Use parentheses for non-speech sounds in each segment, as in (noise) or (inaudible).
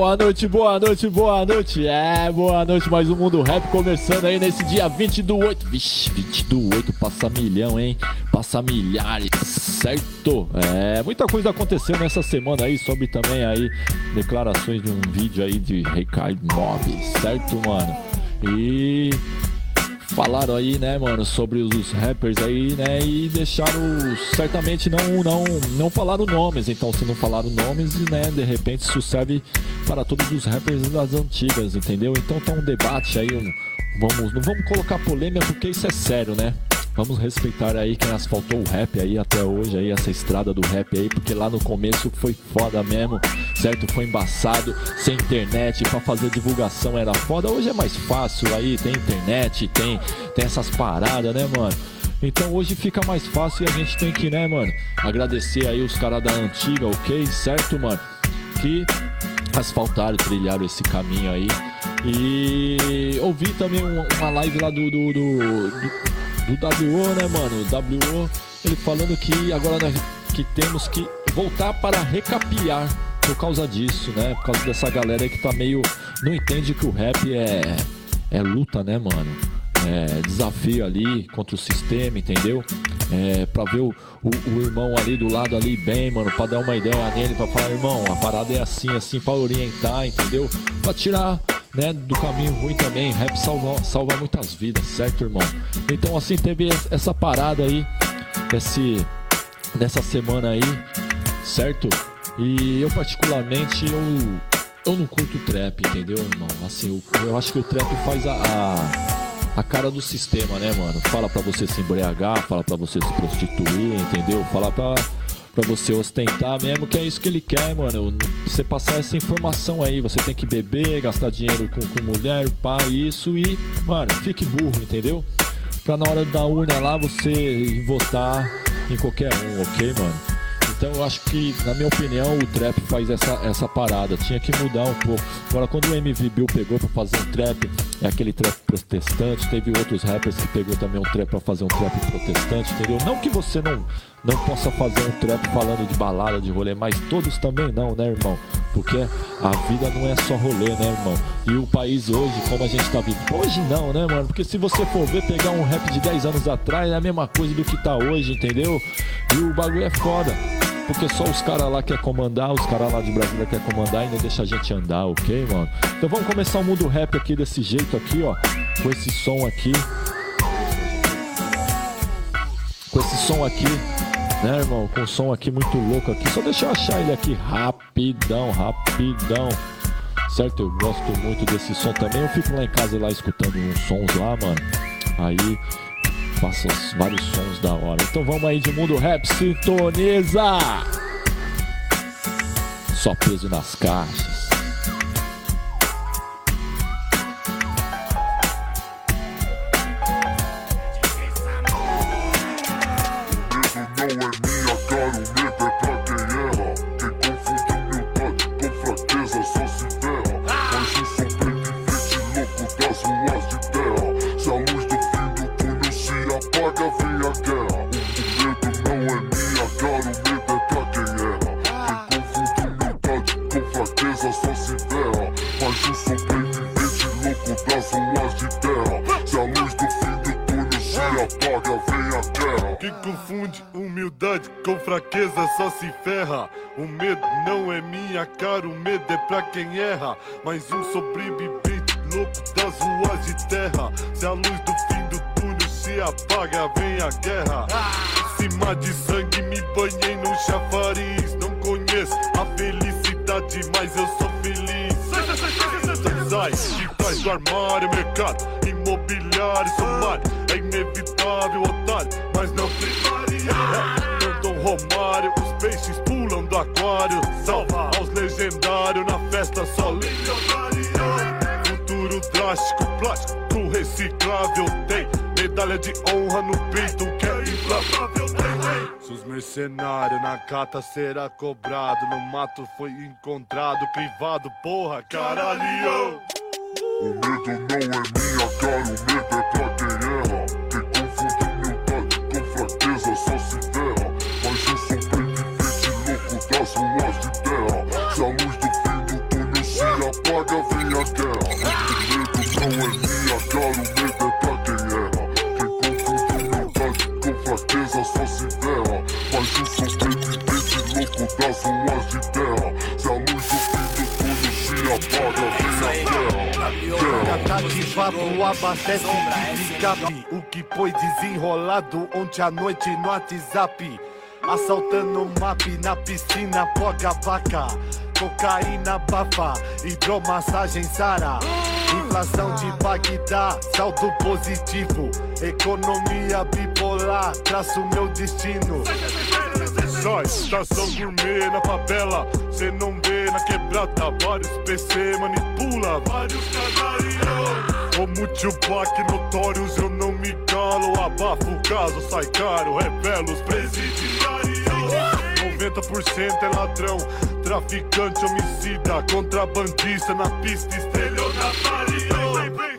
Boa noite, boa noite, boa noite. É, boa noite, mais um Mundo Rap começando aí nesse dia 20 do 8. Vixe, 20 do 8 passa milhão, hein? Passa milhares, certo? É, muita coisa aconteceu nessa semana aí, soube também aí declarações de um vídeo aí de Ricardo Mob, certo, mano? E falaram aí, né, mano, sobre os rappers aí, né, e deixaram certamente não não não falaram nomes, então se não falaram nomes, né, de repente isso serve para todos os rappers das antigas, entendeu? Então tá um debate aí, um, vamos não vamos colocar polêmica porque isso é sério, né? Vamos respeitar aí quem asfaltou o rap aí até hoje, aí, essa estrada do rap aí, porque lá no começo foi foda mesmo, certo? Foi embaçado, sem internet, para fazer divulgação era foda. Hoje é mais fácil aí, tem internet, tem, tem essas paradas, né, mano? Então hoje fica mais fácil e a gente tem que, né, mano, agradecer aí os caras da antiga, ok? Certo, mano? Que asfaltaram, trilharam esse caminho aí. E ouvi também uma live lá do, do, do, do WO, né, mano? O WO, ele falando que agora que temos que voltar para recapiar por causa disso, né? Por causa dessa galera que tá meio. Não entende que o rap é, é luta, né, mano? É desafio ali contra o sistema, entendeu? É, pra ver o, o, o, irmão ali do lado ali bem, mano, pra dar uma ideia nele, pra falar, irmão, a parada é assim, assim, pra orientar, entendeu? Pra tirar né, do caminho ruim também. Rap salva, salva muitas vidas, certo, irmão? Então, assim, teve essa parada aí, esse, nessa semana aí, certo? E eu, particularmente, eu, eu não curto trap, entendeu, irmão? Assim, eu, eu acho que o trap faz a, a, a, cara do sistema, né, mano? Fala pra você se embriagar, fala pra você se prostituir, entendeu? Fala pra para você ostentar mesmo, que é isso que ele quer, mano. Você passar essa informação aí, você tem que beber, gastar dinheiro com, com mulher, pá, isso e, mano, fique burro, entendeu? Pra na hora da urna lá você votar em qualquer um, ok, mano? Então eu acho que, na minha opinião, o trap faz essa, essa parada. Tinha que mudar um pouco. Agora, quando o MV Bill pegou pra fazer um trap, é aquele trap protestante. Teve outros rappers que pegou também um trap pra fazer um trap protestante, entendeu? Não que você não, não possa fazer um trap falando de balada, de rolê, mas todos também não, né, irmão? Porque a vida não é só rolê, né, irmão? E o país hoje, como a gente tá vivendo. Hoje não, né, mano? Porque se você for ver, pegar um rap de 10 anos atrás, é a mesma coisa do que tá hoje, entendeu? E o bagulho é foda porque só os caras lá quer comandar, os caras lá de Brasília quer comandar e não deixa a gente andar, ok, mano? Então vamos começar o mundo rap aqui desse jeito aqui, ó, com esse som aqui. Com esse som aqui, né, irmão? Com o som aqui muito louco aqui. Só deixa eu achar ele aqui rapidão, rapidão. Certo? Eu gosto muito desse som também. Eu fico lá em casa lá escutando uns sons lá, mano. Aí faça vários sons da hora. Então vamos aí de mundo rap, sintoniza! Só peso nas caixas. Se ferra. O medo não é minha cara, o medo é pra quem erra. Mais um sobrevivente louco das ruas de terra. Se a luz do fim do túnel se apaga, vem a guerra. Cima de sangue me banhei no chafariz. Não conheço a felicidade, mas eu sou feliz. Sai de trás do armário, mercado imobiliário, sumário. É inevitável, otário, mas não primária. Dom Romário, peixes pulam do aquário. Salva aos legendários na festa só Futuro drástico, plástico, reciclável tem. Medalha de honra no peito que é inflamável. Se os mercenários na cata será cobrado, no mato foi encontrado, crivado, porra, caralho. O medo não é minha cara, o medo Cativapo abastece de cap O que foi desenrolado ontem à noite no WhatsApp? Assaltando o map na piscina, poga vaca. Cocaína bafa, hidromassagem sara. Inflação de Bagdá, saldo positivo. Economia bipolar, traço meu destino. Nós, estação gourmet na favela. Cê não vê na quebrada Vários PC manipula Vários canarios como Tupac notórios, eu não me calo. Abafo o caso, sai caro, revelo os presidiários. 90% é ladrão, traficante, homicida, contrabandista na pista, estelionatário.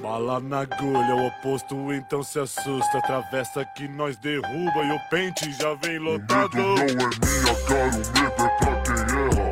Bala na agulha, o oposto então se assusta. Atravessa que nós derruba e o pente já vem lotado. O medo não é minha cara, o medo é pra quem erra.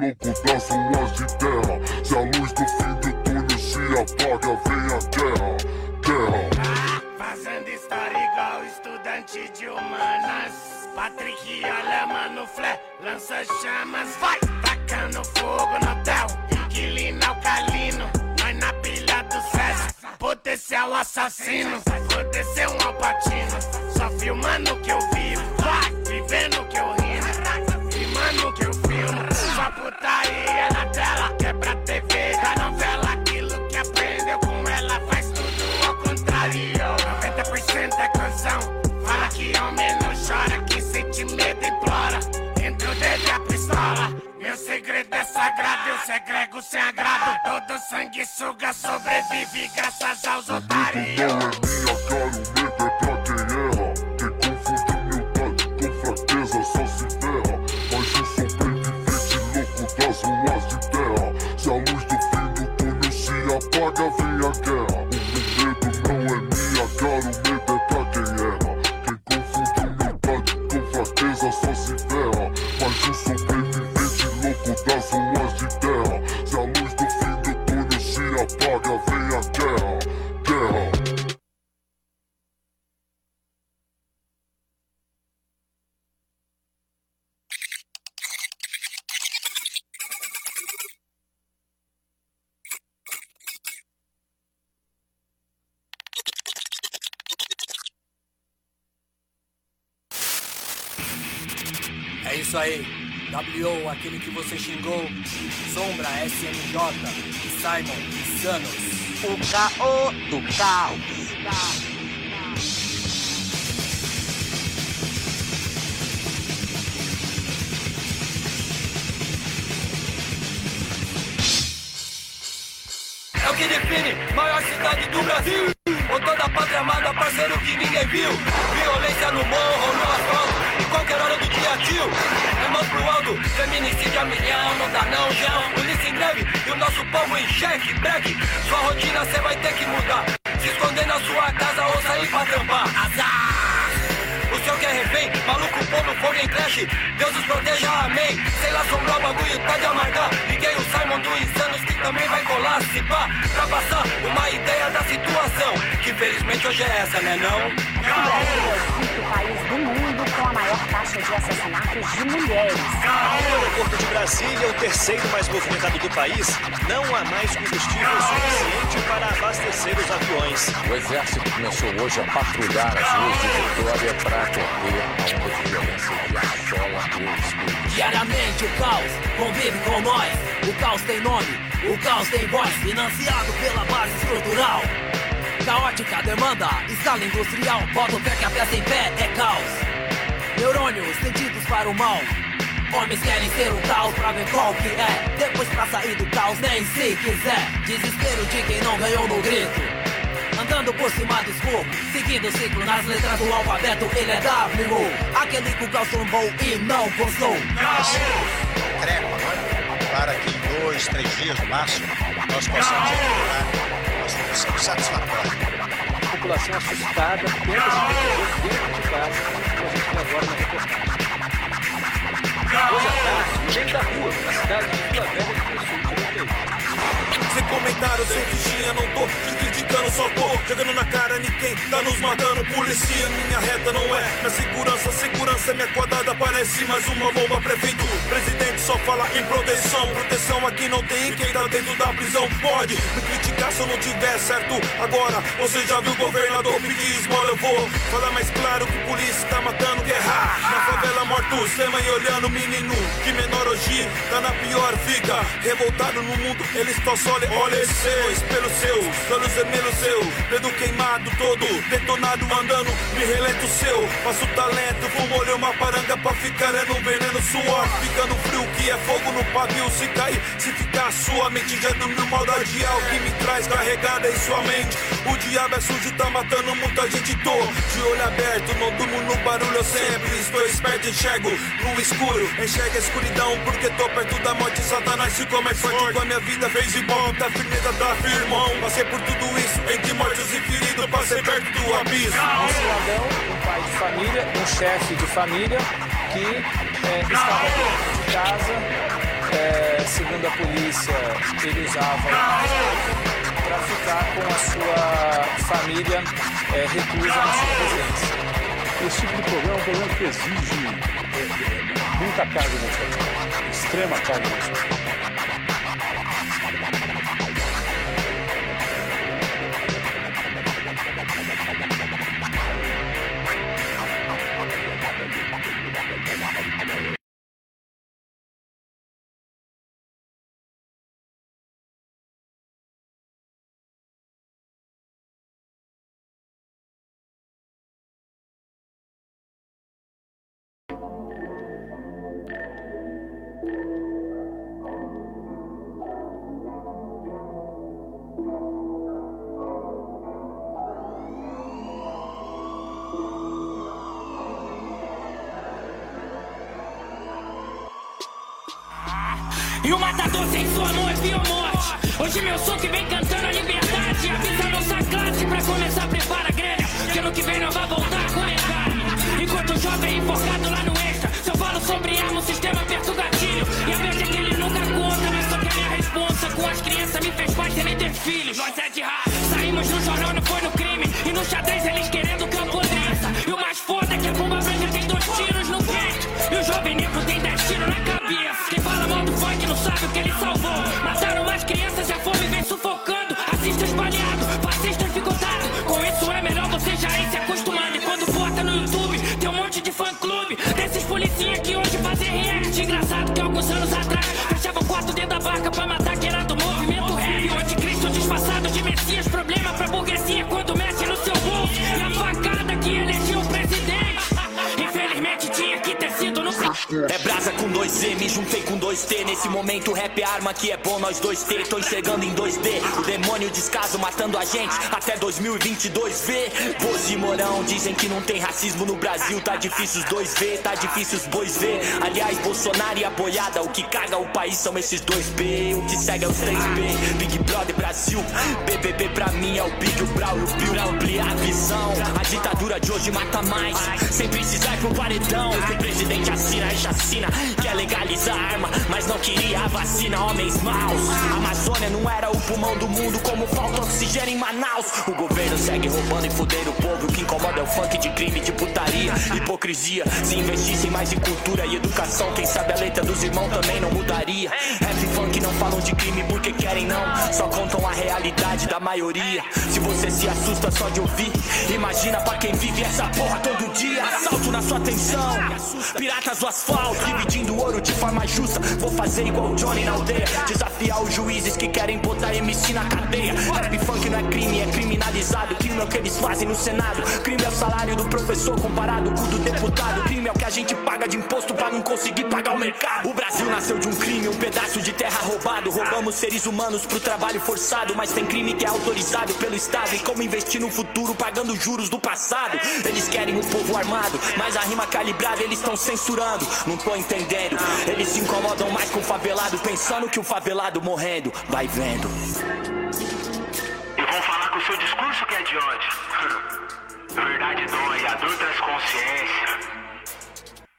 Louco das ruas de terra. Se a luz do fim do túnel se apaga, vem a guerra. Guerra. Fazendo história igual estudante de humanas. Patrick Alama no flare, lança chamas, vai! Tacando fogo no hotel, inquilino alcalino. Nós na pilha do César, potencial assassino. Vou descer um alpatino, só filmando o que eu vivo. Vai, vivendo o que eu Só putaria na tela, quebra TV da novela. Aquilo que aprendeu com ela faz tudo ao contrário. 90% é canção, fala que homem não chora, que sente medo implora. Entre o dedo e a pistola, meu segredo é sagrado, eu segrego sem agrado. Todo sangue suga, sobrevive graças aos otários. Ruas de terra. Se a luz do fim do túnel se apaga, vem a guerra. O medo não é minha cara, o medo é pra quem erra. Quem confunde humildade com fraqueza só se aí. W.O., aquele que você xingou. Sombra, SMJ. Simon, Sanos. O caô do caos. É o que define maior cidade do Brasil. Com toda a pátria amada, parceiro que ninguém viu. Violência no morro, no asfalto, em qualquer hora do dia, tio. É mãos pro alto, feminicídio a milhão, não dá não, João. Polícia em greve e o nosso povo em xeque, breque. Sua rotina cê vai ter que mudar. Se esconder na sua casa ou sair pra trampar. Azar! O senhor que é refém, maluco pondo fogo em creche. Deus os proteja, amém. Sei lá, sobrou o bagulho, tá de amargar. Liguei o Simon do Insanos que também vai colar, se pá. Pra passar uma ideia da situação. Que felizmente hoje é essa, né não? O Brasil é o quinto país do mundo com a maior taxa de assassinatos de mulheres. No aeroporto de Brasília, o terceiro mais movimentado do país, não há mais combustível suficiente para abastecer os aviões. O exército começou hoje a patrulhar as ruas de Vitória para conter a onda de violência que assola o. Diariamente o caos convive com nós. O caos tem nome, o caos tem voz, financiado pela base estrutural. Caótica demanda, escala industrial, bota o pé que a peça em pé é caos. Neurônios sentidos para o mal. Homens querem ser o caos pra ver qual que é. Depois pra sair do caos, nem se quiser. Desespero de quem não ganhou no grito. Andando por cima do escopo, seguindo o ciclo nas letras do alfabeto, ele é W. Aquele que o caos tombou e não gostou. trégua para que em dois, três dias no máximo nós possamos equilibrar, nós possamos população assustada, tenta se proteger dentro de casa, como a gente vê agora na reportagem. Hoje à tarde, no meio da rua, na cidade de Vila Velha do Sul, de Sem comentário, sem fichinha, não tô só tô jogando na cara quem tá nos matando. Polícia, minha reta não é na segurança, segurança minha quadrada parece mais uma bomba. Prefeito, presidente só fala em proteção. Proteção aqui não tem quem tá dentro da prisão. Pode me criticar se eu não tiver certo. Agora, você já viu o governador pedir esmola? Eu vou falar mais claro que polícia tá matando guerra. Na favela, mortos, sem mãe olhando, menino. Que menor hoje tá na pior, fica revoltado no mundo. Eles só olha, olha seu, espelho seu, olhos vermelhos seu, dedo queimado todo, detonado andando, me relento seu, faço talento, fumo olho uma paranga pra ficar é no veneno suor, ficando frio que é fogo no pavio, se cair, se ficar sua mente já dormiu maldade é o que me traz carregada em sua mente, o diabo é sujo, tá matando muita gente, tô de olho aberto, não durmo no barulho, eu sempre estou esperto, enxergo no escuro, enxergo a escuridão, porque tô perto da morte, satanás se come forte. Com a minha vida, fez de bom, tá firmeza, tá firmão, passei por tudo isso, entre mortos e feridos, passei perto do abismo. Um cidadão, um pai de família, um chefe de família que é, estava dentro de casa, é, segundo a polícia, ele usava para ficar com a sua família é, reclusa na sua residência. Esse tipo de problema é um problema que exige muita carga emocional, extrema carga emocional. Z, me juntei com dois T. Nesse momento, rap é arma que é bom nós dois ter. Tô enxergando em 2D, o demônio descaso matando a gente até 2022 V. Pose e Morão dizem que não tem racismo no Brasil. Tá difícil os dois ver, tá difícil os bois ver. Aliás, Bolsonaro e a boiada, o que caga o país são esses dois B. O que segue é os 3B. Big Brother Brasil, BBB pra mim é o Big o Brau e o Bill. Pra ampliar a visão, a ditadura de hoje mata mais. Sem precisar ir pro paredão. O presidente assina a chacina, quer legalizar a arma, mas não queria a vacina. Homens maus, a Amazônia não era o pulmão do mundo, como falta oxigênio em Manaus. O governo segue roubando e fudendo o povo. O que incomoda é o funk de crime, de putaria, hipocrisia. Se investissem mais em cultura e educação, quem sabe a letra dos irmãos também não mudaria. Rap funk não falam de crime porque querem, não. Só contam a realidade da maioria. Se você se assusta só de ouvir, imagina pra quem vive essa porra todo dia. Assalto na sua atenção, piratas do asfalto, dividindo ouro de forma justa. Vou fazer igual o Johnny na aldeia. Desafiar os juízes que querem botar MC na cadeia. Rap funk não é crime, é criminalizado. Crime é o que eles fazem no Senado. Crime é o salário do professor comparado com o do deputado. Crime é o que a gente paga de imposto pra não conseguir pagar o mercado. O Brasil nasceu de um crime, um pedaço de terra roubado. Roubamos seres humanos pro trabalho forçado. Mas tem crime que é autorizado pelo Estado. E como investir no futuro pagando juros do passado? Eles querem o povo armado, mas a rima calibrada eles estão censurando. Não tô entendendo. Eles se incomodam mais com o favelado, pensando que o favelado morrendo. Vai vendo. E vão falar que o seu discurso que é de ódio. (laughs) Despertador das consciências.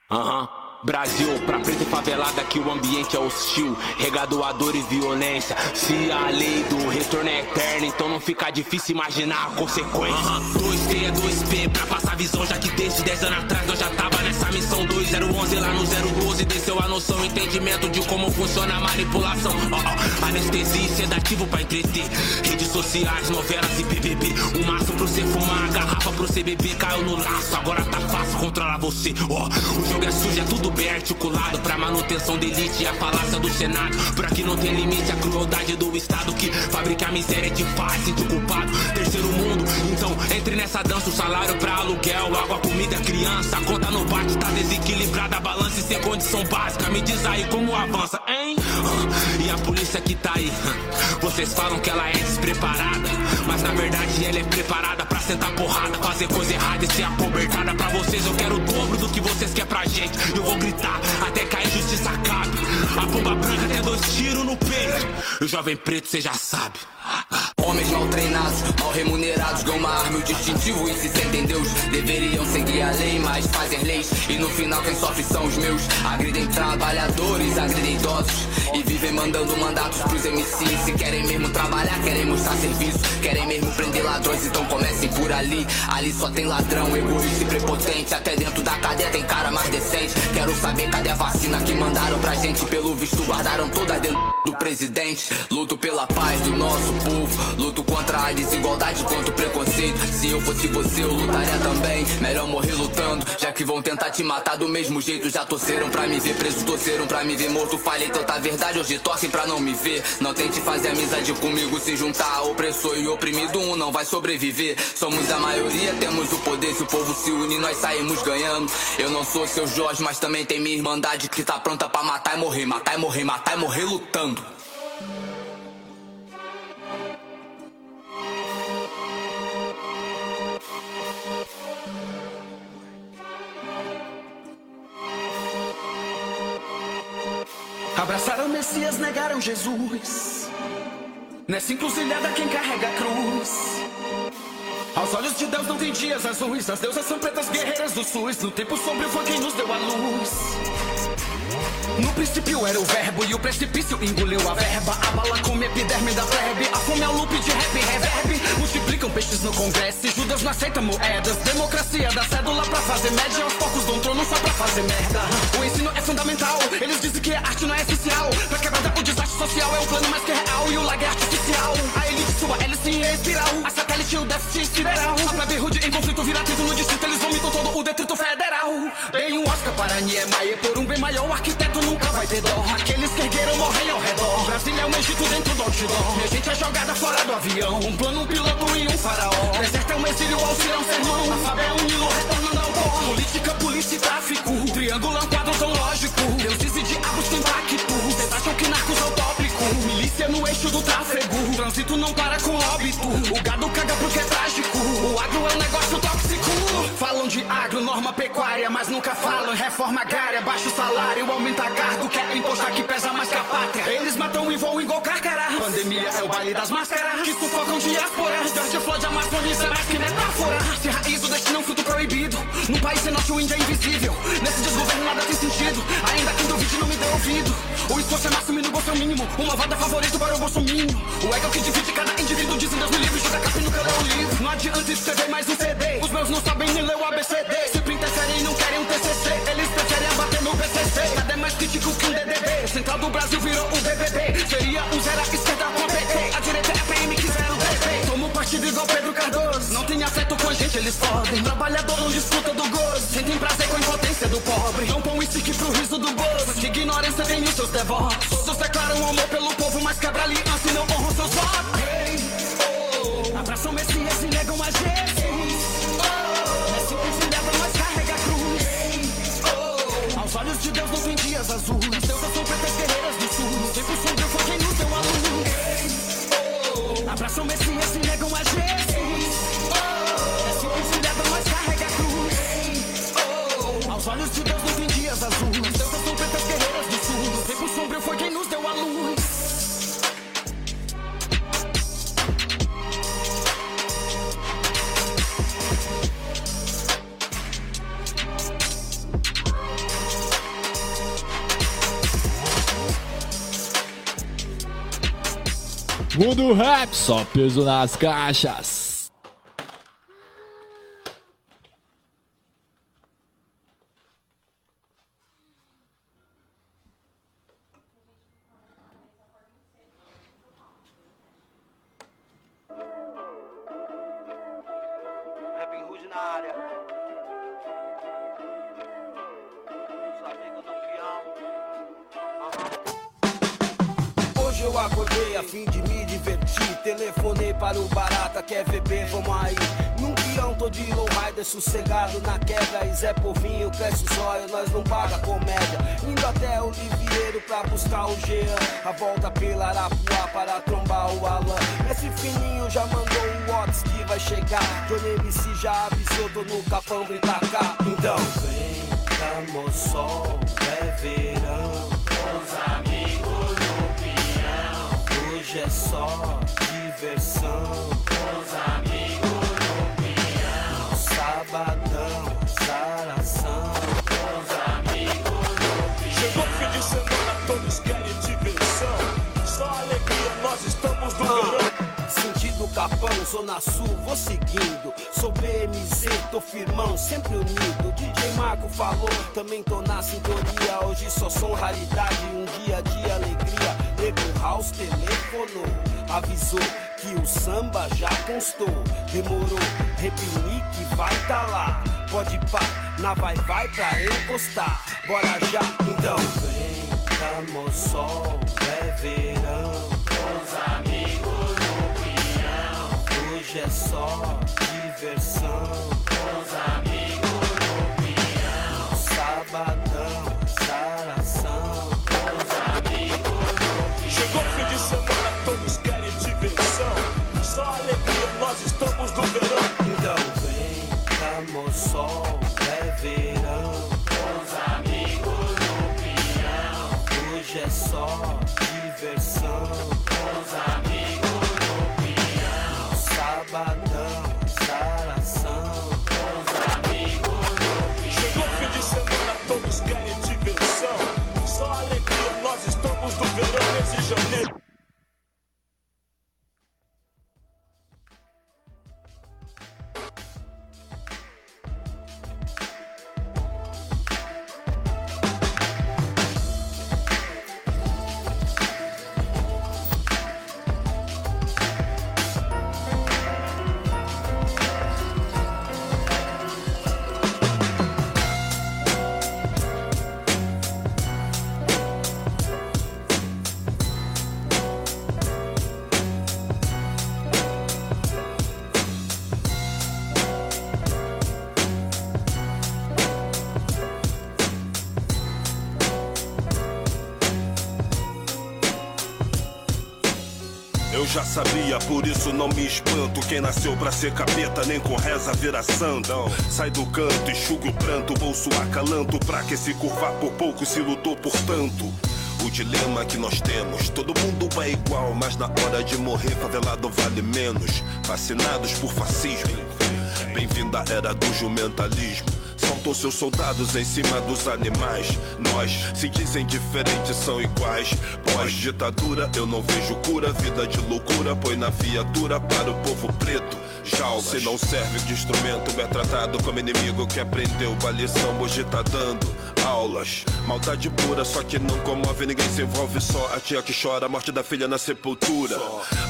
Aham. Uhum. Brasil, pra preto e favelada que o ambiente é hostil, regadoador e violência. Se a lei do retorno é eterna, então não fica difícil imaginar a consequência. Uh -huh. 2T é 2P pra passar visão, já que desde 10 anos atrás nós já tava missão. 2011 lá no 012 desceu a noção, entendimento de como funciona a manipulação. Uh -uh. Anestesia e sedativo pra entreter. Redes sociais, novelas e BBB. O máximo pra você fumar, a garrafa pro você beber. Caiu no laço, agora tá fácil controlar você. Ó, o jogo é sujo, é tudo bem articulado pra manutenção da elite e a falácia do Senado. Por aqui não tem limite a crueldade do Estado que fabrica a miséria de paz, sinto culpado. Terceiro mundo, então entre nessa dança o salário pra aluguel, água, comida, criança. Conta no bate, tá desequilibrada, a balança e sem condição básica. Me diz aí como avança, hein? E a polícia que tá aí, vocês falam que ela é despreparada, mas na verdade ela é preparada pra sentar porrada, fazer coisa errada e ser acobertada pra vocês. Eu quero o dobro do que vocês querem pra gente. Eu vou gritar até que a injustiça acabe. A bomba branca até dois tiros no peito. E o jovem preto, cê já sabe. Homens mal treinados, mal remunerados, ganham uma arma o distintivo e se sentem Deus. Deveriam seguir a lei, mas fazem leis. E no final quem sofre são os meus. Agridem trabalhadores, agridem idosos. E vivem mandando mandatos pros MCs. Se querem mesmo trabalhar, querem mostrar serviço. Querem mesmo prender ladrões, então comecem por ali. Ali só tem ladrão, egoísta e prepotente. Até dentro da cadeia tem cara mais decente. Quero saber cadê a vacina que mandaram pra gente. Pelo visto guardaram toda dentro do presidente. Luto pela paz do nosso povo. Luto contra a desigualdade, contra o preconceito. Se eu fosse você, eu lutaria também. Melhor morrer lutando, já que vão tentar te matar do mesmo jeito. Já torceram pra me ver preso, torceram pra me ver morto. Falei tanta verdade, hoje torcem pra não me ver. Não tente fazer amizade comigo, se juntar. Opressor e oprimido, um não vai sobreviver. Somos a maioria, temos o poder. Se o povo se une, nós saímos ganhando. Eu não sou seu Jorge, mas também tem minha irmandade que tá pronta pra matar e morrer, matar e morrer, matar e morrer lutando. Abraçaram Messias, negaram Jesus. Nessa encruzilhada quem carrega a cruz. Aos olhos de Deus não tem dias azuis. As deusas são pretas guerreiras do SUS. No tempo sombrio foi quem nos deu a luz. No princípio era o verbo e o precipício engoliu a verba. A bala come epiderme da plebe. A fome é o loop de rap reverb. Multiplicam peixes no congresso. Judas não aceita moedas. Democracia da cédula pra fazer média. Aos poucos dão trono só pra fazer merda. O ensino é fundamental. Eles dizem que a arte não é essencial. Pra quebrar o desastre social é um plano mais que real. E o lag é artificial. A elite sua hélice em espiral. A satélite o déficit sideral. A plebe rude em conflito vira título no distrito. Eles vomitam todo o detrito federal. Dei um Oscar para Niemeyer por um bem maior. Arquiteto nunca vai ter dó. Aqueles que ergueram morrem ao redor. Brasília é um Egito dentro do outdoor. Minha gente é jogada fora do avião. Um plano, um piloto e um faraó. Deserto é um exílio ao ser um sermão. A Fábio é um Nilo retornando ao pó. Política, polícia e tráfico. Triângulo é um quadro tão. Deuses e diabos têm pacto. Vocês acham que narcos é utópico? Milícia no eixo do tráfego. Trânsito não para com óbito. O gado caga porque é trágico. O agro é um negócio tóxico. Falam de agro, norma pecuária, mas nunca falam reforma agrária. Baixo salário, aumenta cargo, quer impostar que pesa mais que a pátria. Eles matam e voam igual carcará. Pandemia é o baile das máscaras, que sufocam diásporas. Dante flor de Amazônia, é mais que metáfora. Se raiz o destino é um fruto proibido. No país sem norte, o índio é invisível. Nesse desgoverno nada tem sentido. Ainda que duvide, não me dê ouvido. O esforço é máximo e no bolso é o mínimo. Uma voda favorito para o bolsomínio. O ego que divide cada indivíduo, dizem Deus me livre, joga capa e nunca lê o livro. Não adianta escrever mais um CD. Os meus não sabem nem ler o ABCD. Sempre interferem e não querem um TCC. Eles preferem abater no PCC. Nada é mais crítico que um DDD. Central do Brasil virou o BBB. Seria um zero à esquerda com a PT. A direita é PM que zero DP. Tomo partido igual Pedro Cardoso. Não tem afeto com a gente, eles podem. Trabalhador não disputa do gozo. Sentem prazer com a impotência do pobre. Dão pão e stick pro riso do bozo. Que ignorância tem os seus devotos. Declaram amor pelo povo, mas quebra aliança e não honram Rap, só peso nas caixas. Vai chegar. Johnny MC já avisou, tô no capão, grita cá. Então vem, camo sol, é verão. Os amigos no peão. Hoje é só diversão. Os amigos no peão. Sabadão, zaração. Os amigos no peão. Chegou fim de semana, todos querem diversão. Só alegria, nós estamos no verão. Capão, Zona Sul, vou seguindo. Sou BMZ, tô firmão, sempre unido. DJ Marco falou, também tô na sintonia. Hoje só som raridade, um dia de alegria. Nego House telefonou, avisou que o samba já constou. Demorou, Repinique vai tá lá. Pode pá, na vai vai pra encostar. Bora já, então vem, Camosol, é verão. Hoje é só diversão. Os amigos no pinhão. Sabadão, zaração. Os amigos no pinhão. Chegou o fim de semana, todos querem diversão. Só alegria, nós estamos no verão. Então vem, Camosol, é verão. Os amigos no pinhão. Hoje é só diversão. Os amigos no verão nesse já sabia, por isso não me espanto. Quem nasceu pra ser capeta, nem com reza vira santo. Sai do canto, enxuga o pranto, bolso acalanto. Pra que se curvar por pouco se lutou por tanto? O dilema que nós temos, todo mundo é igual, mas na hora de morrer, favelado vale menos. Fascinados por fascismo. Bem-vindo à era do jumentalismo. Saltou seus soldados em cima dos animais. Nós se dizem diferentes, são iguais. Pós-ditadura, eu não vejo cura. Vida de loucura, põe na viatura para o povo preto. Jaulas. Se não serve de instrumento, é tratado como inimigo que aprendeu a lição. Hoje tá dando aulas. Maldade pura, só que não comove ninguém. Se envolve só a tia que chora a morte da filha na sepultura.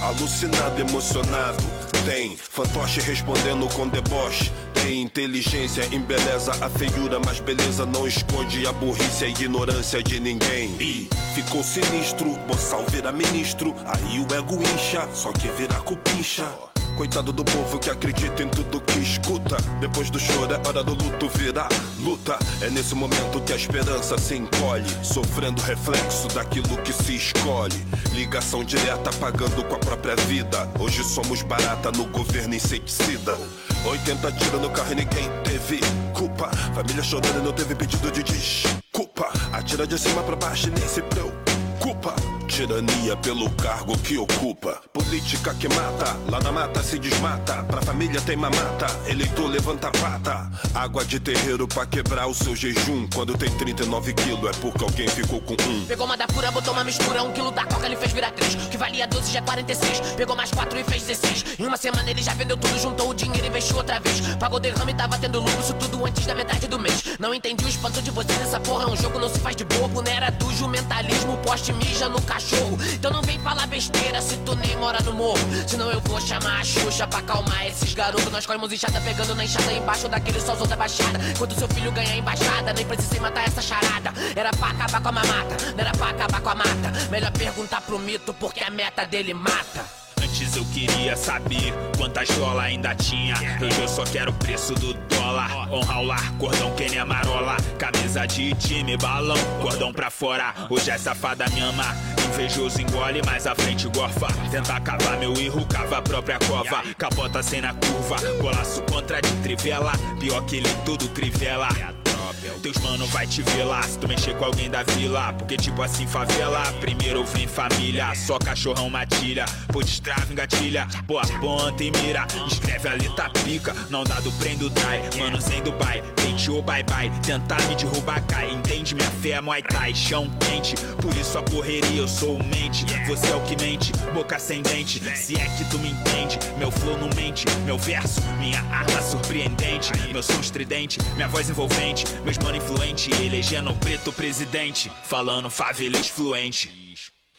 Alucinado, emocionado. Tem fantoche respondendo com deboche. Tem inteligência, embeleza a feiura, mas beleza não esconde a burrice e a ignorância de ninguém. E ficou sinistro, boçal vira ministro, aí o ego incha, só que vira cupincha. Coitado do povo que acredita em tudo que escuta. Depois do choro é hora do luto virar luta. É nesse momento que a esperança se encolhe, sofrendo reflexo daquilo que se escolhe. Ligação direta pagando com a própria vida. Hoje somos barata no governo inseticida. 80 tiros no carro e ninguém teve culpa. Família chorando e não teve pedido de desculpa. Atira de cima pra baixo e nem se preocupa. Tirania pelo cargo que ocupa. Política que mata, lá na mata se desmata. Pra família tem mamata, eleitor levanta a pata. Água de terreiro pra quebrar o seu jejum. Quando tem 39 quilos é porque alguém ficou com um. Pegou uma da pura, botou uma mistura. Um quilo da coca ele fez virar três. Que valia 12 já é 46. Pegou mais quatro e fez 16. Em uma semana ele já vendeu tudo, juntou o dinheiro e investiu outra vez. Pagou derrame e tava tendo lucro, isso tudo antes da metade do mês. Não entendi o espanto de vocês, essa porra é um jogo, não se faz de bobo. Não era do mentalismo, poste mija no cachorro. Então não vem falar besteira se tu nem mora no morro. Senão eu vou chamar a Xuxa pra acalmar esses garotos. Nós corremos enxada pegando na enxada embaixo daquele solzão da baixada. Enquanto seu filho ganha embaixada, nem precisei matar essa charada. Era pra acabar com a mamata, não era pra acabar com a mata. Melhor perguntar pro mito porque a meta dele mata. Antes eu queria saber quantas dólar ainda tinha. Hoje eu só quero o preço do dólar. Honrar o lar, cordão que nem a marola. Camisa de time, balão, cordão pra fora. Hoje a safada me ama. Invejoso engole, mais à frente gorfa. Tenta acabar meu erro, cava a própria cova. Capota sem na curva, golaço contra de trivela. Pior que ele tudo crivela. Teus mano vai te lá se tu mexer com alguém da vila. Porque tipo assim, favela, primeiro vem família. Só cachorrão matilha, pô destrava, engatilha. Pô, ponta e mira, escreve a letra pica. Não dá do prendo dai, mano sem Dubai. Pente ou bye bye, tentar me derrubar cai. Entende? Minha fé é Muay Thai, chão quente. Por isso a correria, eu sou o mente. Você é o que mente, boca sem dente. Se é que tu me entende, meu flow não mente. Meu verso, minha arma surpreendente. Meu som estridente, minha voz envolvente. Meus mano influente, elegendo o preto presidente. Falando favelês fluente.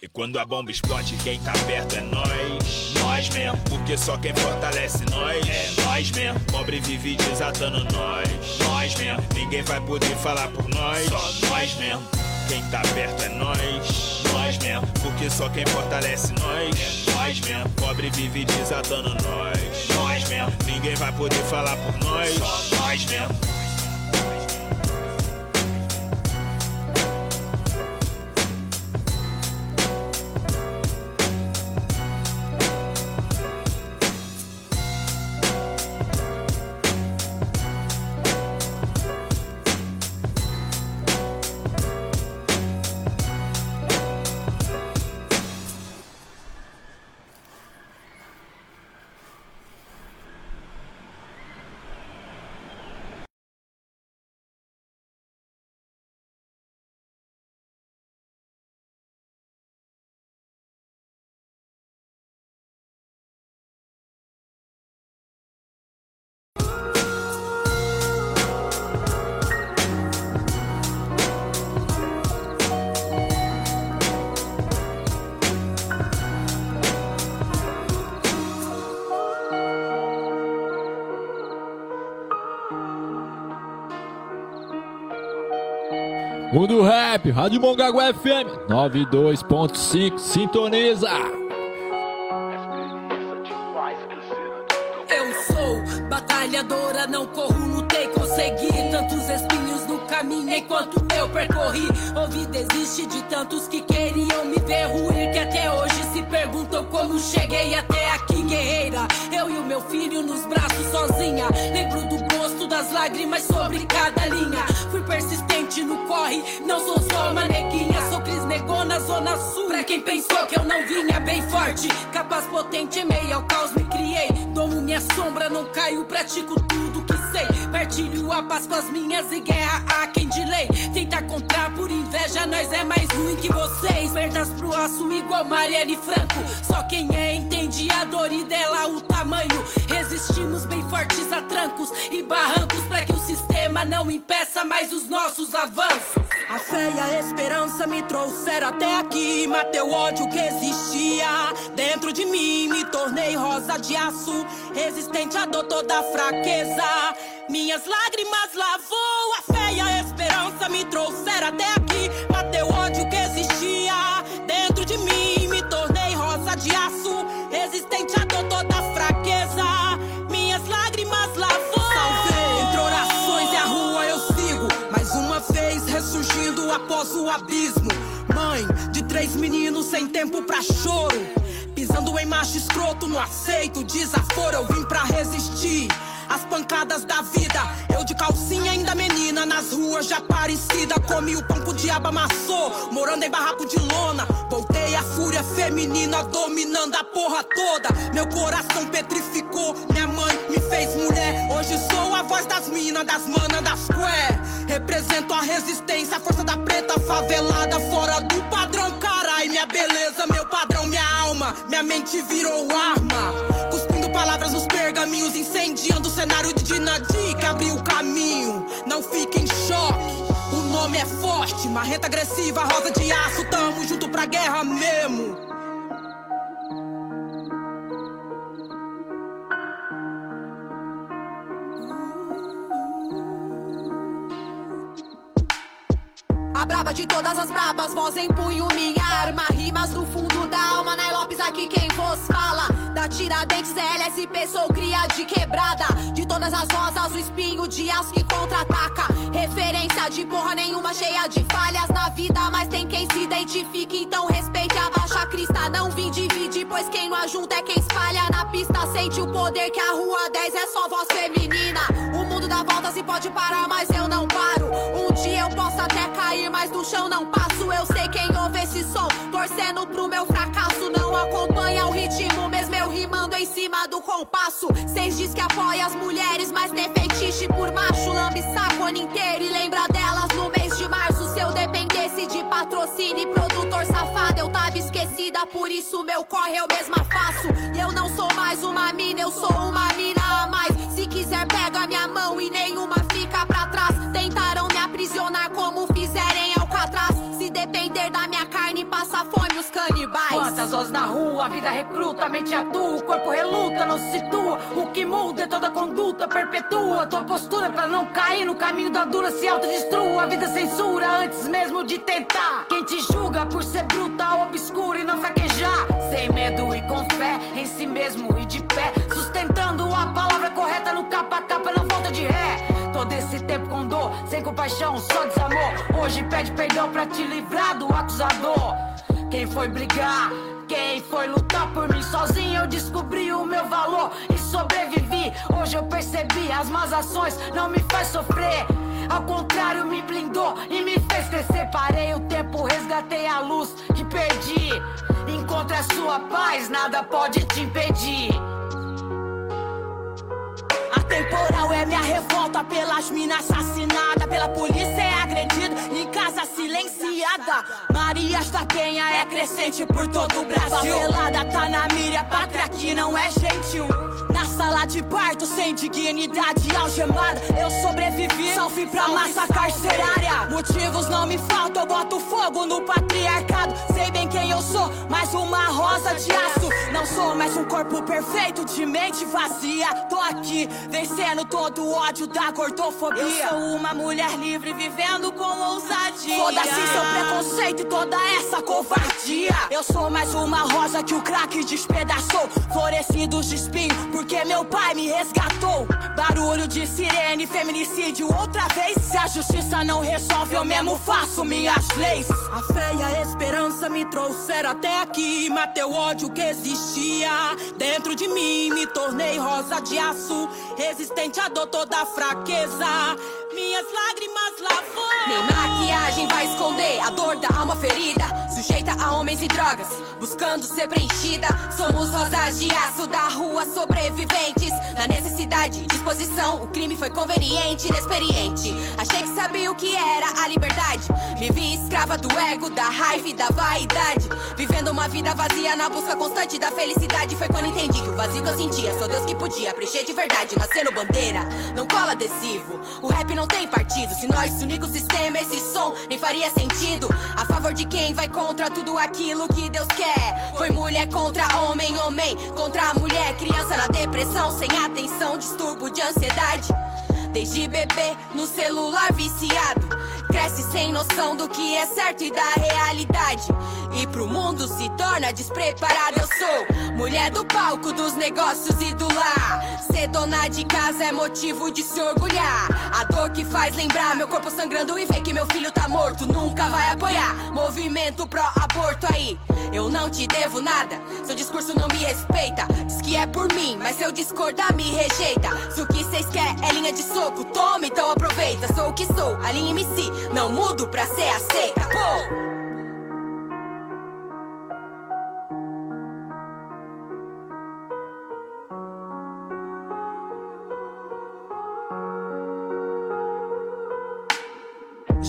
E quando a bomba explode, quem tá perto é nós. Nós mesmo, porque só quem fortalece nós. É nós mesmo. Pobre vive desatando nós. Nós mesmo. Ninguém vai poder falar por nós. Só nós mesmo. Quem tá perto é nós. Nós mesmo. Porque só quem fortalece nós. É nós mesmo. Pobre vive desatando nós. Nós mesmo. Ninguém vai poder falar por nós. Só nós mesmo. Mundo Rap, Rádio Mongaguá FM 92.5, sintoniza! Eu sou batalhadora, não corro, lutei, consegui tantos espinhos no caminho enquanto eu percorri. Ouvi desiste de tantos que queriam me ver ruir, que até hoje se perguntam como cheguei até guerreira. Eu e o meu filho nos braços sozinha. Lembro do gosto das lágrimas sobre cada linha. Fui persistente no corre, não sou só uma neguinha. Sou Cris Negona, Zona Sul. Pra quem pensou que eu não vinha bem forte, capaz potente, em meio ao caos me criei. Domo minha sombra, não caio, pratico tudo sei. Partilho a paz com as minhas e guerra a quem de lei. Tenta contar por inveja, nós é mais ruim que vocês. Perdas pro aço igual Marielle Franco. Só quem é entende a dor e dela o tamanho. Resistimos bem fortes a trancos e barrancos pra que o sistema não impeça mais os nossos avanços. A fé e a esperança me trouxeram até aqui. Matei o ódio que existia dentro de mim. Me tornei rosa de aço, resistente à dor toda fraqueza. Minhas lágrimas lavou. A fé e a esperança me trouxeram até aqui. Matei o ódio que existia dentro de mim. Me tornei rosa de aço, resistente à dor toda fraqueza. Minhas lágrimas lavou. Salvei entre orações e a rua eu sigo. Mais uma vez ressurgindo após o abismo. Mãe de três meninos sem tempo pra choro. Pisando em macho escroto, não aceito desaforo. Eu vim pra resistir. As pancadas da vida, eu de calcinha ainda menina. nas ruas de Aparecida. Comi o pão que o diabo amassou, morando em barraco de lona. Voltei a fúria feminina, dominando a porra toda. Meu coração petrificou, minha mãe me fez mulher. Hoje sou a voz das minas, das manas, das qué. Represento a resistência, a força da preta favelada, fora do padrão, carai. Minha beleza, meu padrão, minha alma, minha mente virou arma. Palavras nos pergaminhos, incendiando o cenário de Dinadi que abriu o caminho. Não fique em choque. O nome é forte, marreta agressiva, rosa de aço, tamo junto pra guerra mesmo. A braba de todas as brabas, voz em punho, minha arma. Rimas do fundo da alma, Nai Lopes aqui quem vos fala. Da Tiradentes, LSP, sou cria de quebrada. De todas as rosas, o espinho de aço que contra-ataca. Referência de porra nenhuma, cheia de falhas na vida. Mas tem quem se identifique, então respeite a baixa crista. Não vim dividir, pois quem não ajunta é quem espalha na pista. Sente o poder que a rua 10 é só voz feminina. O mundo dá voltas e pode parar, mas eu não paro. Um dia eu posso até cair, mas do chão não passo. Eu sei quem ouve esse som, torcendo pro meu fracasso. Não acompanha o ritmo, rimando em cima do compasso. Cês diz que apoia as mulheres, mas tem fetiche por macho. Lambe saco ano inteiro e lembra delas no mês de março. Se eu dependesse de patrocínio e produtor safado, eu tava esquecida. Por isso meu corre eu mesma faço. E eu não sou mais uma mina, eu sou uma mina a mais. Se quiser, pega minha mão e nenhuma vozes na rua, a vida recruta, a mente atua, o corpo reluta, não se situa. O que muda é toda conduta, perpetua tua postura pra não cair no caminho da dura, se autodestrua. A vida censura antes mesmo de tentar. Quem te julga por ser bruta, obscura e não fraquejar. Sem medo e com fé em si mesmo e de pé, sustentando a palavra correta no capa a capa, não falta de ré. Todo esse tempo com dor, sem compaixão, só desamor. Hoje pede perdão pra te livrar do acusador. Quem foi brigar? Quem foi lutar por mim sozinho? Eu descobri o meu valor e sobrevivi. Hoje eu percebi as más ações não me faz sofrer. Ao contrário, me blindou e me fez crescer. Parei o tempo, resgatei a luz que perdi. Encontre a sua paz, nada pode te impedir. Atemporal é minha revolta pelas minas assassinadas, pela polícia é agredida, em casa silenciada. Marias da Penha é crescente por todo o Brasil. Favelada tá na mira, pátria que não é gentil. Sala de parto, sem dignidade algemada, eu sobrevivi, fui pra massa carcerária. Motivos não me faltam, eu boto fogo no patriarcado. Sei bem quem eu sou, mais uma rosa de aço. Não sou mais um corpo perfeito de mente vazia. Tô aqui, vencendo todo o ódio da gordofobia. Eu sou uma mulher livre, vivendo com ousadia. Foda-se seu preconceito e toda essa covardia. Eu sou mais uma rosa que o crack despedaçou. Florescidos de espinho, porque meu pai me resgatou. Barulho de sirene, feminicídio outra vez. Se a justiça não resolve, eu mesmo faço minhas leis. A fé e a esperança me trouxeram até aqui. Matei o ódio que existia dentro de mim. Me tornei rosa de aço, resistente à dor toda fraqueza. Minhas lágrimas lavou. Nem maquiagem vai esconder a dor da alma ferida. Sujeita a homens e drogas, buscando ser preenchida. Somos rosas de aço da rua, sobreviventes. Na necessidade, disposição, o crime foi conveniente, inexperiente. Achei que sabia o que era a liberdade. Me vi escrava do ego, da raiva e da vaidade. Vivendo uma vida vazia na busca constante da felicidade. Foi quando entendi que o vazio que eu sentia, só Deus que podia preencher de verdade. Nascendo bandeira, não cola adesivo. O rap não tem partido. Se nós se unir o sistema, esse som nem faria sentido. A favor de quem vai contra tudo aquilo que Deus quer. Foi mulher contra homem, homem contra mulher. Criança na depressão, sem atenção, distúrbio de ansiedade. Desde bebê no celular viciado. Cresce sem noção do que é certo e da realidade. E pro mundo se torna despreparado. Eu sou mulher do palco, dos negócios e do lar. Ser dona de casa é motivo de se orgulhar. A dor que faz lembrar meu corpo sangrando e ver que meu filho tá morto. Nunca vai apoiar movimento pró-aborto aí. Eu não te devo nada, seu discurso não me respeita. Diz que é por mim, mas se eu discordar, me rejeita. Se o que cês quer é linha de soco, toma, então aproveita. Sou o que sou, a linha MC, não mudo pra ser aceita. Pô!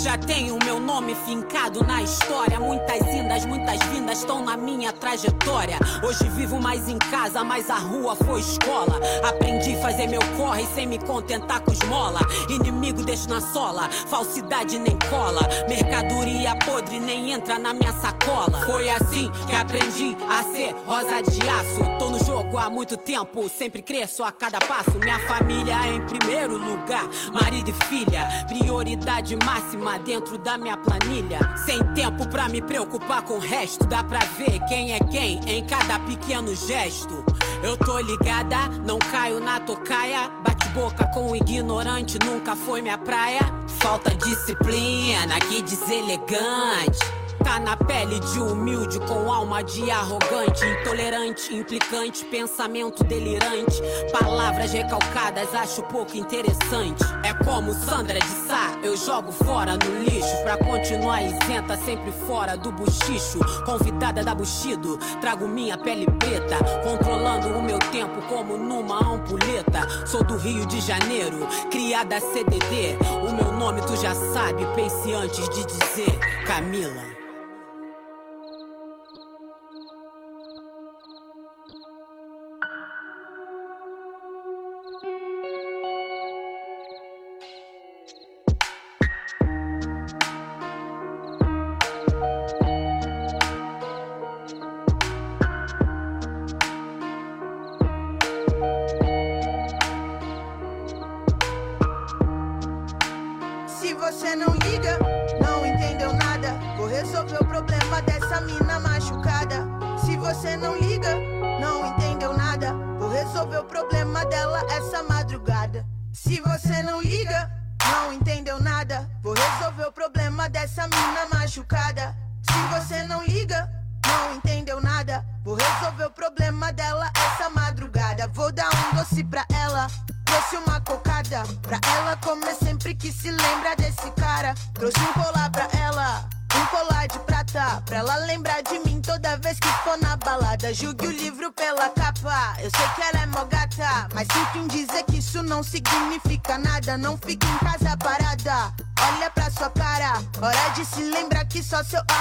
Já tenho meu nome fincado na história. Muitas indas, muitas vindas estão na minha trajetória. Hoje vivo mais em casa, mas a rua foi escola. Aprendi a fazer meu corre sem me contentar com esmola. Inimigo deixo na sola, falsidade nem cola. Mercadoria podre nem entra na minha sacola. Foi assim que aprendi a ser rosa de aço. Tô no jogo há muito tempo, sempre cresço a cada passo. Minha família é em primeiro lugar, marido e filha, prioridade máxima dentro da minha planilha. Sem tempo pra me preocupar com o resto, dá pra ver quem é quem em cada pequeno gesto. Eu tô ligada, não caio na tocaia. Bate boca com o ignorante, nunca foi minha praia. Falta disciplina, que deselegante. Tá na pele de humilde, com alma de arrogante, intolerante, implicante, pensamento delirante. Palavras recalcadas, acho pouco interessante. É como Sandra de Sá, eu jogo fora no lixo. Pra continuar isenta, sempre fora do buchicho. Convidada da Bushido, trago minha pele preta. Controlando o meu tempo como numa ampulheta. Sou do Rio de Janeiro, criada CDD. O meu nome tu já sabe, pense antes de dizer Camila.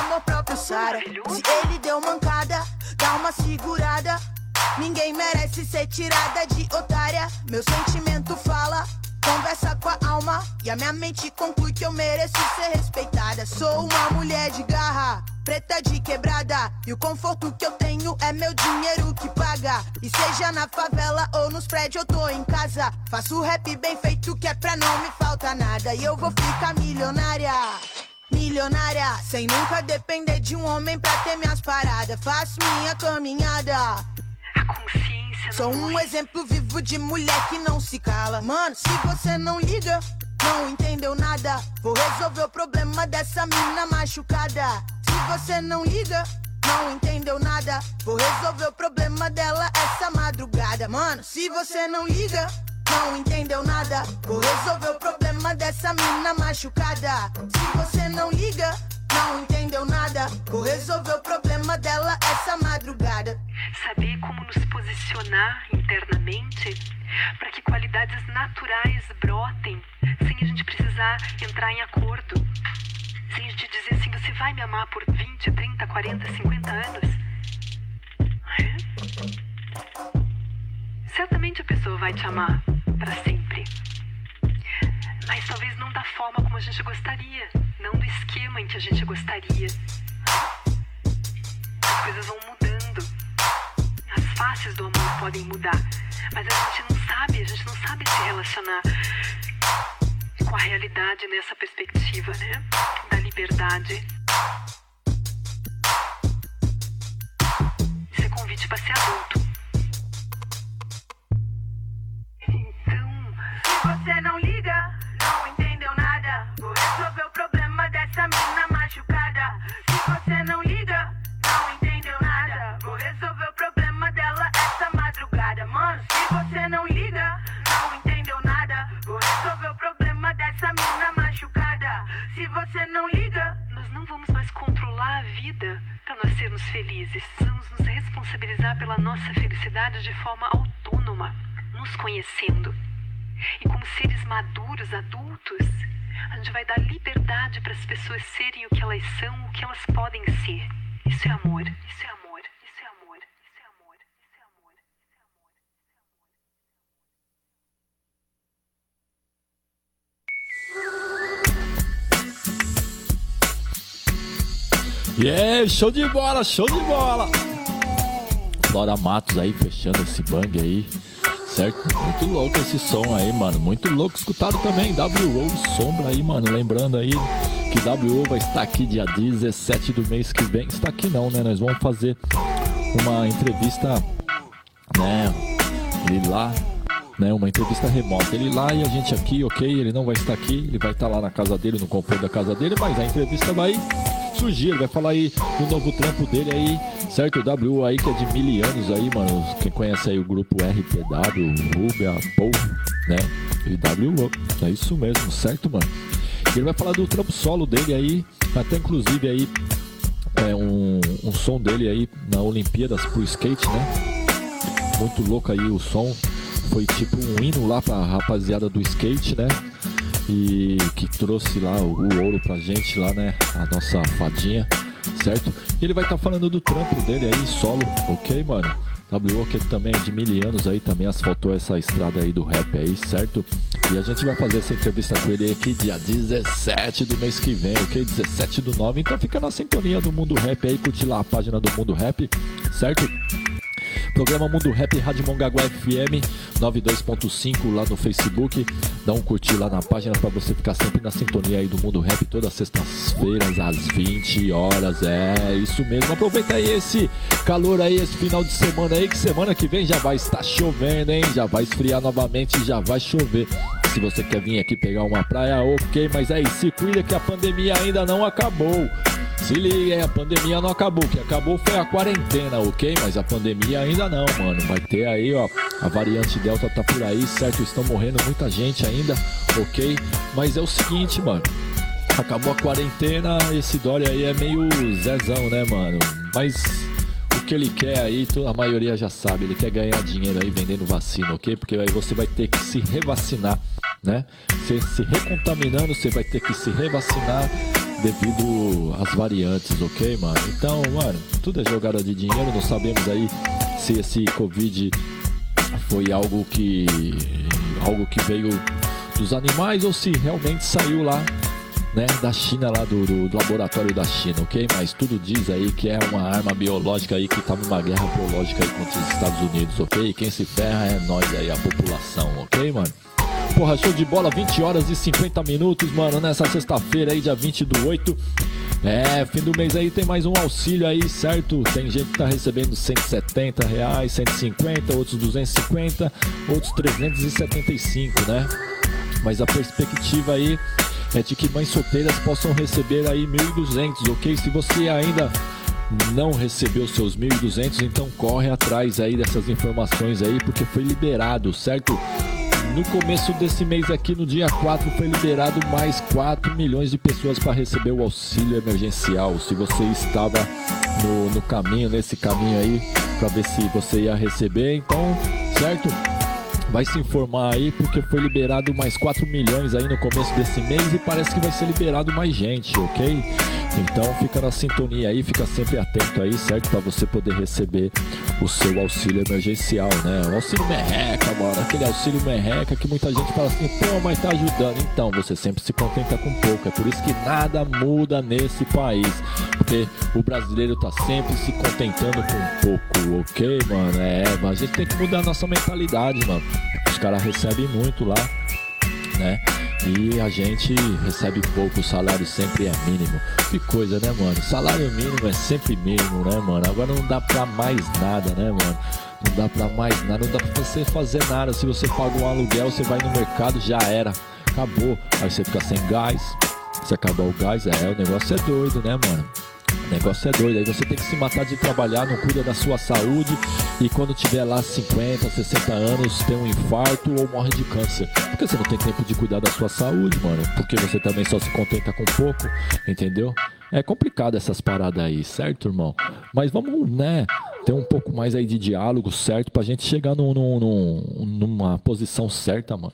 Amor próprio sara. Se ele deu mancada, dá uma segurada. Ninguém merece ser tirada de otária. Meu sentimento fala, conversa com a alma. E a minha mente conclui que eu mereço ser respeitada. Sou uma mulher de garra, preta de quebrada. E o conforto que eu tenho é meu dinheiro que paga. E seja na favela ou nos prédios, eu tô em casa. Faço rap bem feito que é pra não me faltar nada. E eu vou ficar milionária. Milionária, sem nunca depender de um homem pra ter minhas paradas. Faço minha caminhada. Sou um exemplo vivo de mulher que não se cala. Mano, se você não liga, não entendeu nada. Vou resolver o problema dessa mina machucada. Se você não liga, não entendeu nada. Vou resolver o problema dela essa madrugada. Mano, se você não liga, não entendeu nada. Vou resolver o problema dessa mina machucada. Se você não liga, não entendeu nada. Vou resolver o problema dela essa madrugada. Saber como nos posicionar internamente para que qualidades naturais brotem sem a gente precisar entrar em acordo. Sem a gente dizer assim, você vai me amar por 20, 30, 40, 50 anos? É? Certamente a pessoa vai te amar para sempre. Mas talvez não da forma como a gente gostaria, não do esquema em que a gente gostaria. As coisas vão mudando. As faces do amor podem mudar, mas a gente não sabe, a gente não sabe se relacionar com a realidade nessa perspectiva, né? Da liberdade. Isso é convite para ser adulto. De forma autônoma, nos conhecendo. E como seres maduros, adultos, a gente vai dar liberdade para as pessoas serem o que elas são, o que elas podem ser. Isso é amor. Isso é amor. Isso é amor. Isso é amor. Isso é amor. Yeah, show de bola, show de bola. Flora Matos aí fechando esse bang aí. Certo? Muito louco esse som aí, mano. Muito louco. Escutado também. WO Sombra aí, mano. Lembrando aí que WO vai estar aqui dia 17 do mês que vem. Está aqui não, né? Nós vamos fazer uma entrevista, né? Ele lá, né? Uma entrevista remota. Ele lá e a gente aqui, ok? Ele não vai estar aqui. Ele vai estar lá na casa dele, no conforto da casa dele. Mas a entrevista vai surgir. Vai falar aí do novo trampo dele aí, certo? O W aí que é de mil anos aí, mano. Quem conhece aí o grupo RPW, Rubia, Paul, né? E WO. É isso mesmo, certo, mano? Ele vai falar do trampo solo dele aí, até inclusive aí é um, um som dele aí na Olimpíadas pro skate, né? Muito louco aí o som. Foi tipo um hino lá pra rapaziada do skate, né? E que trouxe lá o, o ouro pra gente lá, né? A nossa fadinha, certo? E ele vai estar falando do trampo dele aí, solo, ok, mano? WO que também é de mil anos aí, também asfaltou essa estrada aí do rap aí, certo? E a gente vai fazer essa entrevista com ele aqui dia 17 do mês que vem, ok? 17 do 9. Então fica na sintonia do Mundo Rap aí, curte lá a página do Mundo Rap, certo? Programa Mundo Rap Rádio Mongaguá FM 92.5 lá no Facebook. Dá um curtir lá na página para você ficar sempre na sintonia aí do Mundo Rap todas as sextas-feiras às 20 horas. É isso mesmo. Aproveita aí esse calor aí, esse final de semana aí, que semana que vem já vai estar chovendo, hein? Já vai esfriar novamente já vai chover. Se você quer vir aqui pegar uma praia, ok, mas aí se cuida que a pandemia ainda não acabou. Se liga, a pandemia não acabou. O que acabou foi a quarentena, ok? Mas a pandemia ainda não, mano. Vai ter aí, ó. A variante Delta tá por aí, certo? Estão morrendo muita gente ainda, ok? Mas é o seguinte, mano. Acabou a quarentena, esse Dória aí é meio zezão, né, mano? Mas o que ele quer aí, a maioria já sabe, ele quer ganhar dinheiro aí vendendo vacina, ok? Porque aí você vai ter que se revacinar, né? Você se recontaminando, você vai ter que se revacinar devido às variantes, ok, mano? Então, mano, tudo é jogada de dinheiro, não sabemos aí se esse Covid foi algo que algo que veio dos animais ou se realmente saiu lá né, da China lá do, do- do laboratório da China, ok? Mas tudo diz aí que é uma arma biológica aí que tá numa guerra biológica aí contra os Estados Unidos, ok? E quem se ferra é nós aí, a população, ok, mano? Porra, show de bola, 20 horas e 50 minutos, mano, nessa sexta-feira aí, dia 20 do 8. É, fim do mês aí tem mais um auxílio aí, certo? Tem gente que tá recebendo 170 reais, 150, outros 250, outros 375, né? Mas a perspectiva aí é de que mães solteiras possam receber aí 1.200, ok? Se você ainda não recebeu seus 1.200, então corre atrás aí dessas informações aí, porque foi liberado, certo? No começo desse mês aqui, no dia 4, foi liberado mais 4 milhões de pessoas para receber o auxílio emergencial. Se você estava no, no caminho, nesse caminho aí, para ver se você ia receber, então, certo? vai se informar aí porque foi liberado mais 4 milhões aí no começo desse mês e parece que vai ser liberado mais gente, ok? Então fica na sintonia aí, fica sempre atento aí, certo? Para você poder receber o seu auxílio emergencial, né? O auxílio merreca, mano, aquele auxílio merreca que muita gente fala assim, pô, mas tá ajudando. Então, você sempre se contenta com pouco, é por isso que nada muda nesse país, porque o brasileiro tá sempre se contentando com pouco, ok, mano? É, mas a gente tem que mudar a nossa mentalidade, mano. Os caras recebem muito lá, né? E a gente recebe pouco, o salário sempre é mínimo. Que coisa, né, mano? Salário mínimo é sempre mínimo, né, mano? Agora não dá pra mais nada, né, mano? Não dá pra mais nada, não dá pra você fazer nada. Se você paga um aluguel, você vai no mercado, já era. Acabou. Aí você fica sem gás. Se acabar o gás, é, o negócio é doido, né, mano? O negócio é doido. Aí você tem que se matar de trabalhar, não cuida da sua saúde. E quando tiver lá 50, 60 anos, tem um infarto ou morre de câncer. Porque você não tem tempo de cuidar da sua saúde, mano. Porque você também só se contenta com pouco, entendeu? É complicado essas paradas aí, certo, irmão? Mas vamos, né, ter um pouco mais aí de diálogo, certo? Pra gente chegar num, num, num, numa posição certa, mano.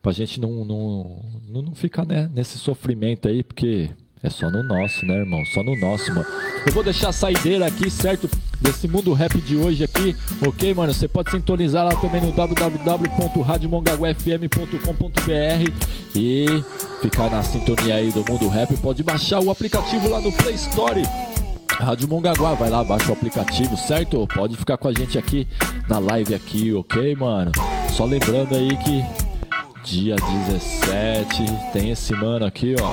Pra gente não, não, não, não ficar né, nesse sofrimento aí, porque é só no nosso, né, irmão? Só no nosso, mano. Eu vou deixar a saideira aqui, certo? Desse mundo rap de hoje aqui, ok, mano? Você pode sintonizar lá também no www.radiomongaguafm.com.br e ficar na sintonia aí do mundo rap. Pode baixar o aplicativo lá no Play Store. Rádio Mongaguá, vai lá, baixa o aplicativo, certo? Pode ficar com a gente aqui na live aqui, ok, mano? Só lembrando aí que dia 17 tem esse mano aqui, ó.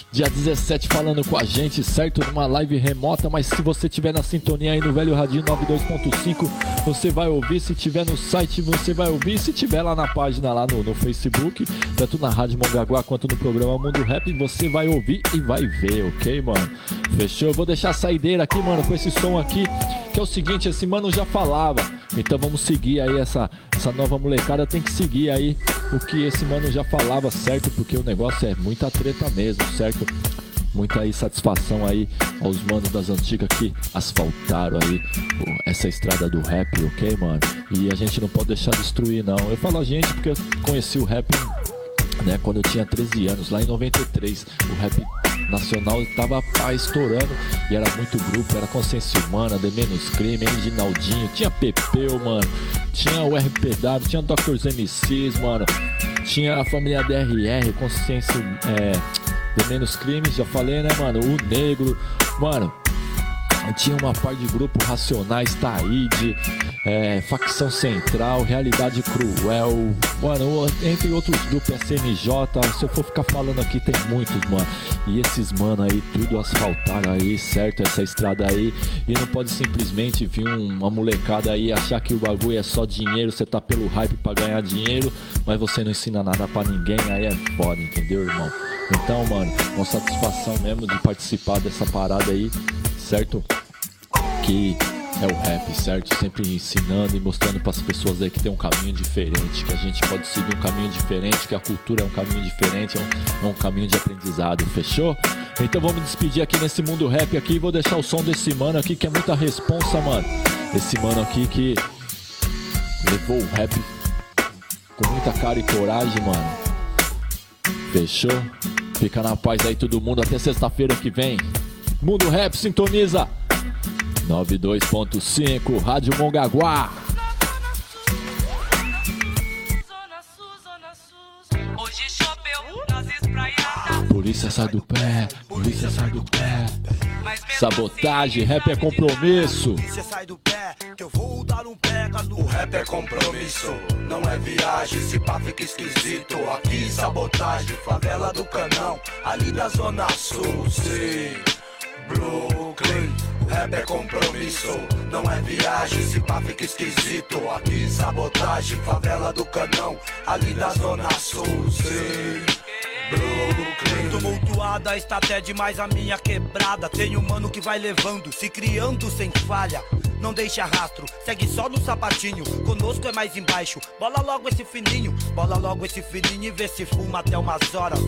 dia 17 falando com a gente, certo? Numa live remota, mas se você tiver na sintonia aí no Velho Radinho 92.5, você vai ouvir. Se tiver no site, você vai ouvir. Se tiver lá na página, lá no, no Facebook, tanto na Rádio Mongaguá quanto no programa Mundo Rap, você vai ouvir e vai ver, ok, mano? Fechou? Eu vou deixar a saideira aqui, mano, com esse som aqui, que é o seguinte, esse mano já falava. Então vamos seguir aí essa, essa nova molecada, tem que seguir aí o que esse mano já falava, certo? Porque o negócio é muita treta mesmo, certo? Muita aí satisfação aí aos manos das antigas que asfaltaram aí essa estrada do rap, ok, mano? E a gente não pode deixar destruir, não. Eu falo a gente porque eu conheci o rap né, quando eu tinha 13 anos, lá em 93. O rap nacional estava pá, estourando. E era muito grupo, era Consciência Humana, The Menos Crime, Reginaldinho, tinha Pepeu, mano, tinha o RPW, tinha Dr. MCs, mano, tinha a família DRR, Consciência, é, The Menos Crimes, já falei, né, mano, o Negro, mano, tinha uma par de grupo Racionais, Taíde, é, Facção Central, Realidade Cruel, mano, entre outros grupos, SMJ. Se eu for ficar falando aqui, tem muitos, mano. E esses mano aí, tudo asfaltaram aí, certo? Essa estrada aí. E não pode simplesmente vir uma molecada aí achar que o bagulho é só dinheiro, você tá pelo hype pra ganhar dinheiro, mas você não ensina nada pra ninguém, aí é foda, entendeu, irmão? Então, mano, uma satisfação mesmo de participar dessa parada aí, certo? Que é o rap, certo? Sempre ensinando e mostrando para as pessoas aí que tem um caminho diferente, que a gente pode seguir um caminho diferente, que a cultura é um caminho diferente, é um, é um caminho de aprendizado, fechou? Então vamos despedir aqui nesse mundo rap aqui, vou deixar o som desse mano aqui que é muita responsa, mano. Esse mano aqui que levou o rap com muita cara e coragem, mano. Fechou? Fica na paz aí todo mundo até sexta-feira que vem. Mundo Rap sintoniza 92.5 Rádio Mongaguá. Polícia sai do pé, polícia sai do pé. Sabotagem, rap é compromisso. Polícia sai do pé, que eu vou dar um no. O rap é compromisso, não é viagem. Se pá fica esquisito. Aqui sabotagem, favela do canão, ali da Zona Sul, sim. Brooklyn. Rap é compromisso, não é viagem. Se pá fica esquisito. Aqui sabotagem, favela do canão, ali da Zona Sul, sim. Brooklyn. Tumultuada está até demais a minha quebrada. Tem um mano que vai levando, se criando sem falha. Não deixa rastro, segue só no sapatinho. Conosco é mais embaixo. Bola logo esse fininho, bola logo esse fininho e vê se fuma até umas horas.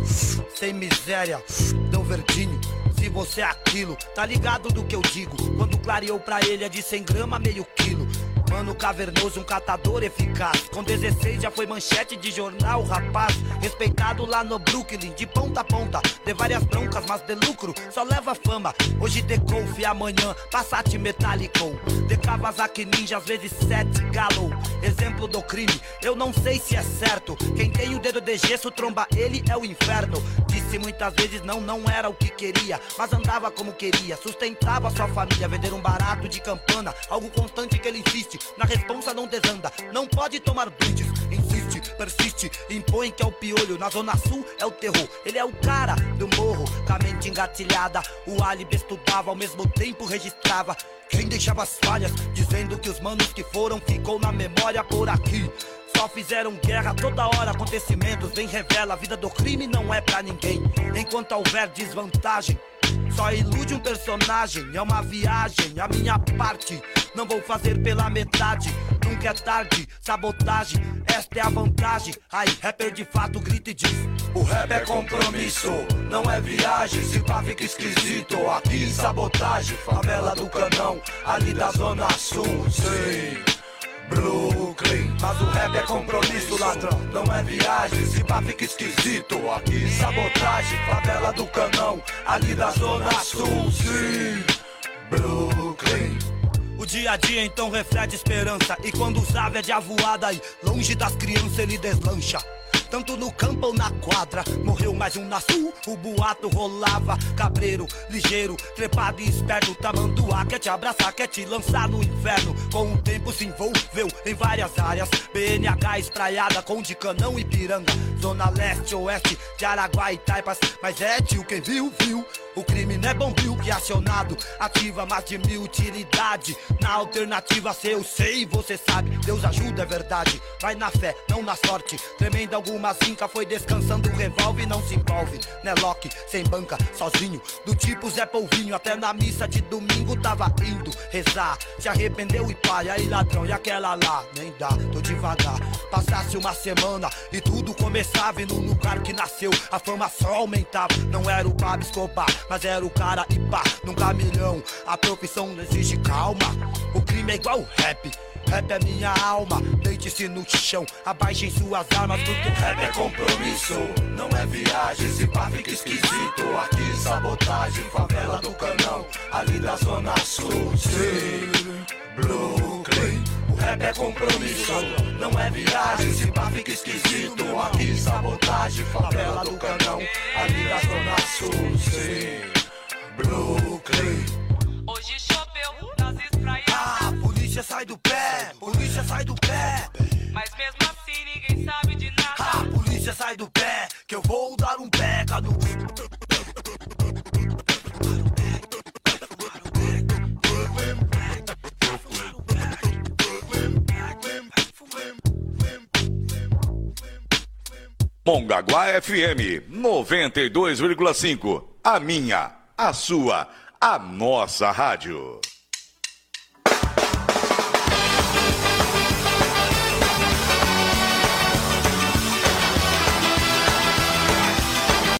Sem miséria, tão verdinho. Se você é aquilo, tá ligado do que eu digo? Quando clareou pra ele é de 100 grama, meio quilo. Mano cavernoso, um catador eficaz. Com 16 já foi manchete de jornal, rapaz. Respeitado lá no Brooklyn, de ponta a ponta. De várias broncas, mas de lucro, só leva fama. Hoje de Golf, amanhã Passat Metallico. De Kawasaki Ninja, às vezes sete Galo. Exemplo do crime, eu não sei se é certo. Quem tem o dedo de gesso, tromba ele é o inferno. Disse muitas vezes não, não era o que queria. Mas andava como queria, sustentava sua família. Vender um barato de campana, algo constante que ele insiste. Na responsa não desanda, não pode tomar brindes. Insiste, persiste, impõe que é o piolho. Na zona sul é o terror, ele é o cara do morro. Com a mente engatilhada, o álibi estudava, ao mesmo tempo registrava. Quem deixava as falhas, dizendo que os manos que foram ficou na memória por aqui. Só fizeram guerra toda hora, acontecimentos bem revela. A vida do crime não é pra ninguém. Enquanto houver desvantagem, só ilude um personagem. É uma viagem, a minha parte. Não vou fazer pela metade. Nunca é tarde, sabotagem. Esta é a vantagem. Aí, rapper de fato grita e diz: O rap é compromisso, não é viagem. Se pá fica esquisito, aqui sabotagem. Favela do Canão, ali da Zona Sul. Sim. Brooklyn, mas o rap é compromisso, ladrão, não é viagem. Se pá fica esquisito, aqui sabotagem, favela do canão, ali da zona sul, sim. Brooklyn. O dia a dia então reflete esperança. E quando o Zave é de avoada aí, longe das crianças ele deslancha. Tanto no campo ou na quadra, morreu mais um na sul. O boato rolava, cabreiro, ligeiro, trepado e esperto. Tamanduá quer te abraçar, quer te lançar no inferno. Com o tempo se envolveu em várias áreas. BNH espraiada com de canão e piranga. Zona leste, oeste, de Araguá e Taipas. Mas é tio, quem viu, viu. O crime não é bombril que é acionado. Ativa mais de mil utilidade. Na alternativa, se eu sei, você sabe. Deus ajuda, é verdade. Vai na fé, não na sorte. Tremenda alguma zinca foi descansando o revólver não se envolve. Né, Loki, sem banca, sozinho. Do tipo Zé Polvinho, até na missa de domingo tava indo rezar. Se arrependeu e pai, aí ladrão, e aquela lá, nem dá, tô devagar. Passasse uma semana e tudo começava e no lugar que nasceu a fama só aumentava. Não era o Pablo Escobar, mas era o cara e pá, num caminhão. A profissão não exige calma. O crime é igual rap. Rap é minha alma, deite-se no chão, abaixem suas armas, porque rap é compromisso, não é viagem, se pá fica esquisito, aqui sabotagem, favela do canão, ali da zona sul, sim, Brooklyn. O rap é compromisso, não é viagem, se pá fica esquisito, aqui sabotagem, favela do canão, ali da zona sul, sim, Brooklyn. Hoje choveu nas espraias. Ah, polícia sai do pé, polícia sai do pé. Mas mesmo assim ninguém sabe de nada. Ah, polícia sai do pé, que eu vou dar um pega no. Mongaguá FM 92,5. A minha, a sua, a nossa rádio.